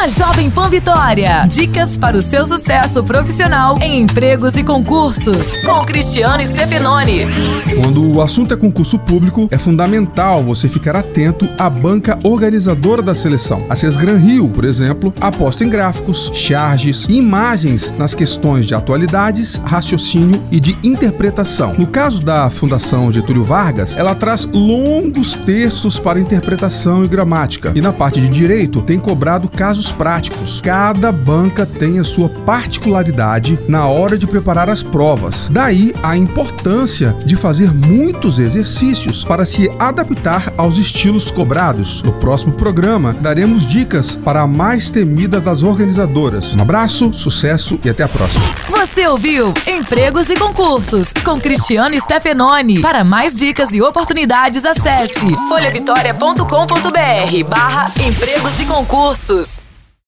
na Jovem Pan Vitória. Dicas para o seu sucesso profissional em empregos e concursos, com Cristiano Stefanoni. Quando o assunto é concurso público, é fundamental você ficar atento à banca organizadora da seleção. A Sesgran Rio, por exemplo, aposta em gráficos, charges e imagens nas questões de atualidades, raciocínio e de interpretação. No caso da Fundação Getúlio Vargas, ela traz longos textos para interpretação e gramática. E na parte de direito, tem cobrado casos práticos. Cada banca tem a sua particularidade na hora de preparar as provas. Daí a importância de fazer muitos exercícios para se adaptar aos estilos cobrados. No próximo programa, daremos dicas para a mais temida das organizadoras. Um abraço, sucesso e até a próxima. Você ouviu Empregos e Concursos com Cristiano Stefanoni. Para mais dicas e oportunidades, acesse folhavitória.com.br barra empregos e concursos.